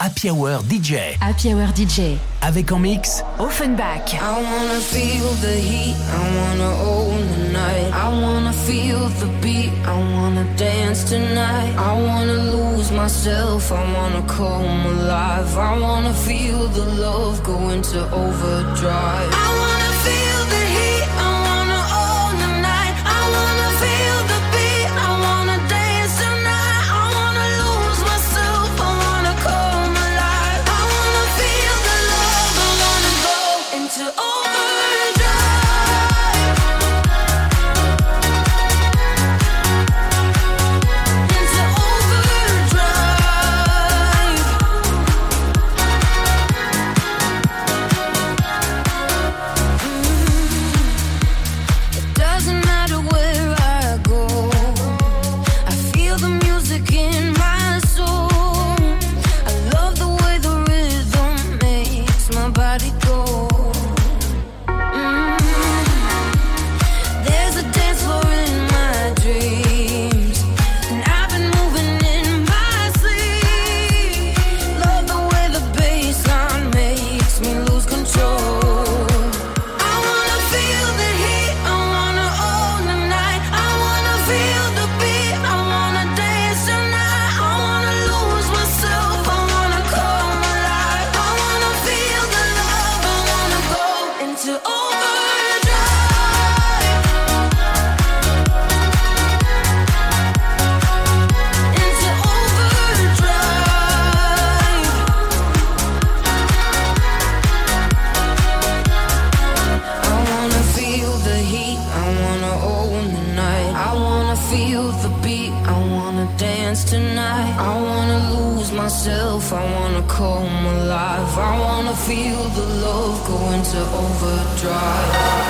Happy Hour DJ. Happy Hour DJ. Avec en mix Offenbach. I wanna feel the heat, I wanna own the night. I wanna feel the beat, I wanna dance tonight. I wanna lose myself, I wanna come alive. I wanna feel the love going to overdrive. I wanna feel the love going to overdrive.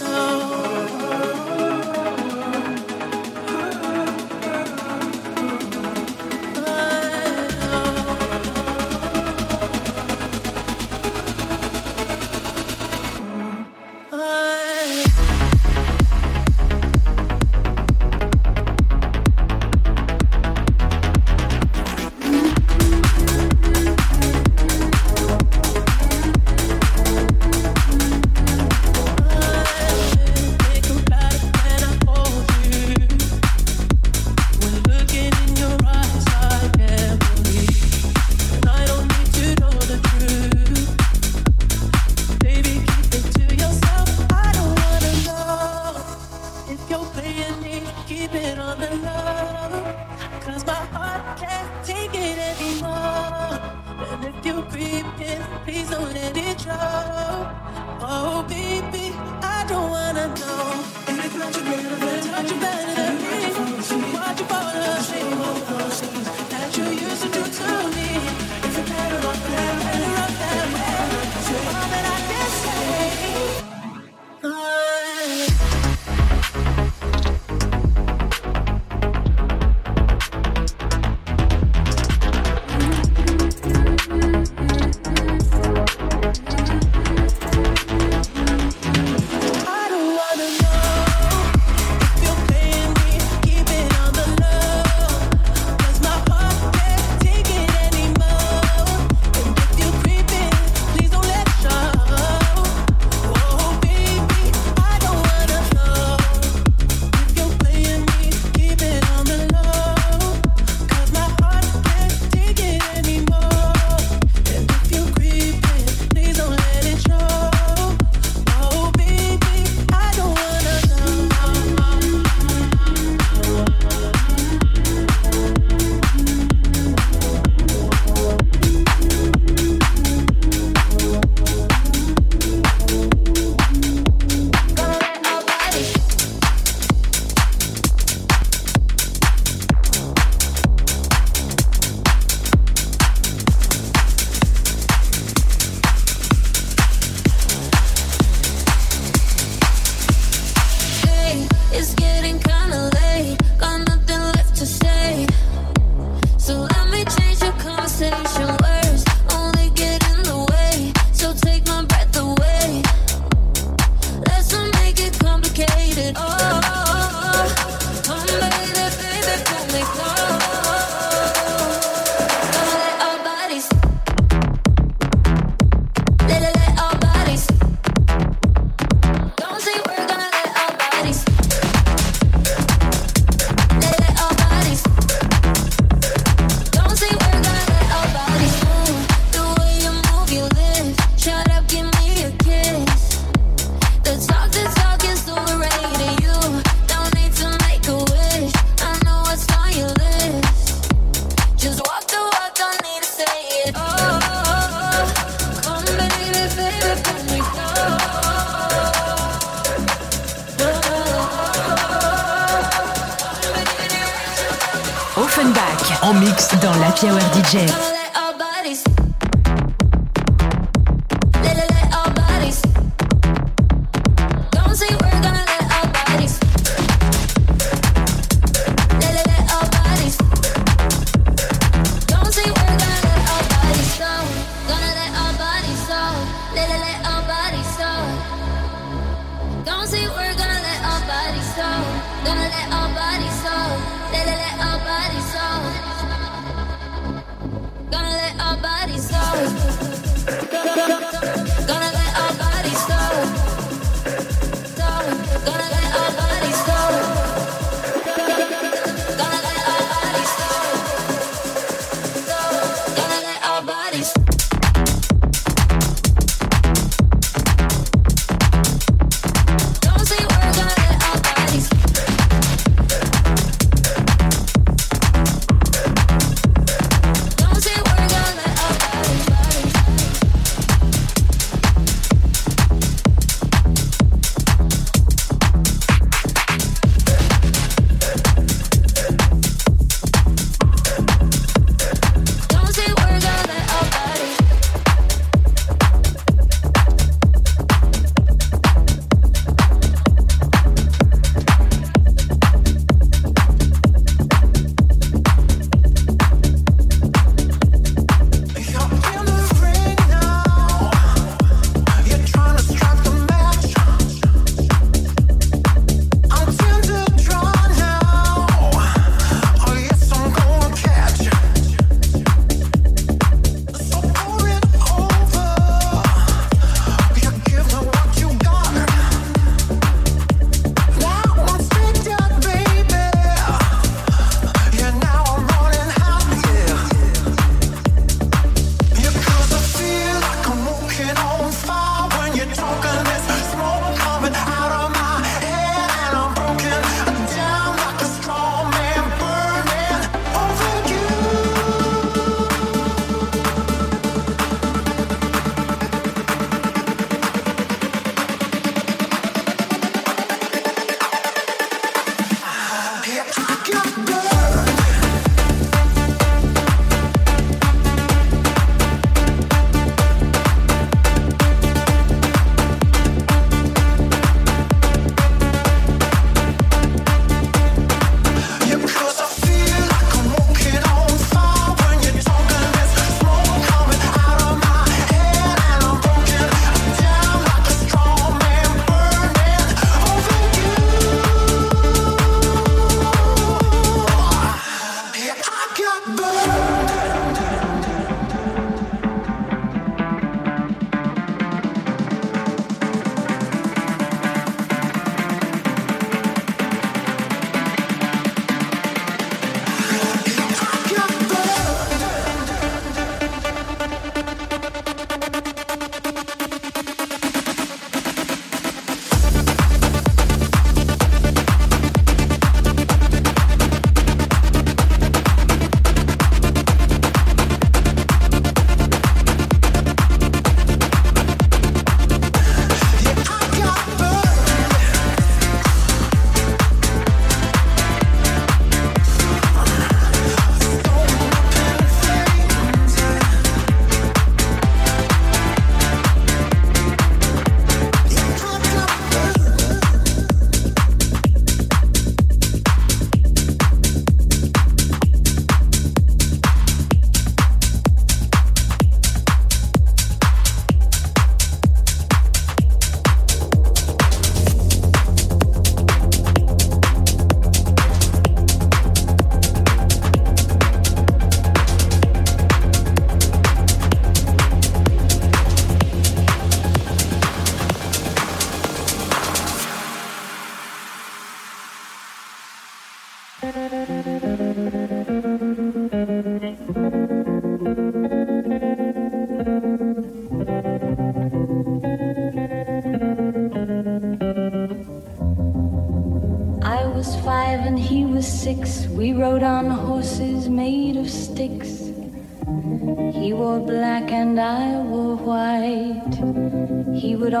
Oh. dans la Hour DJ.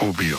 Rubio.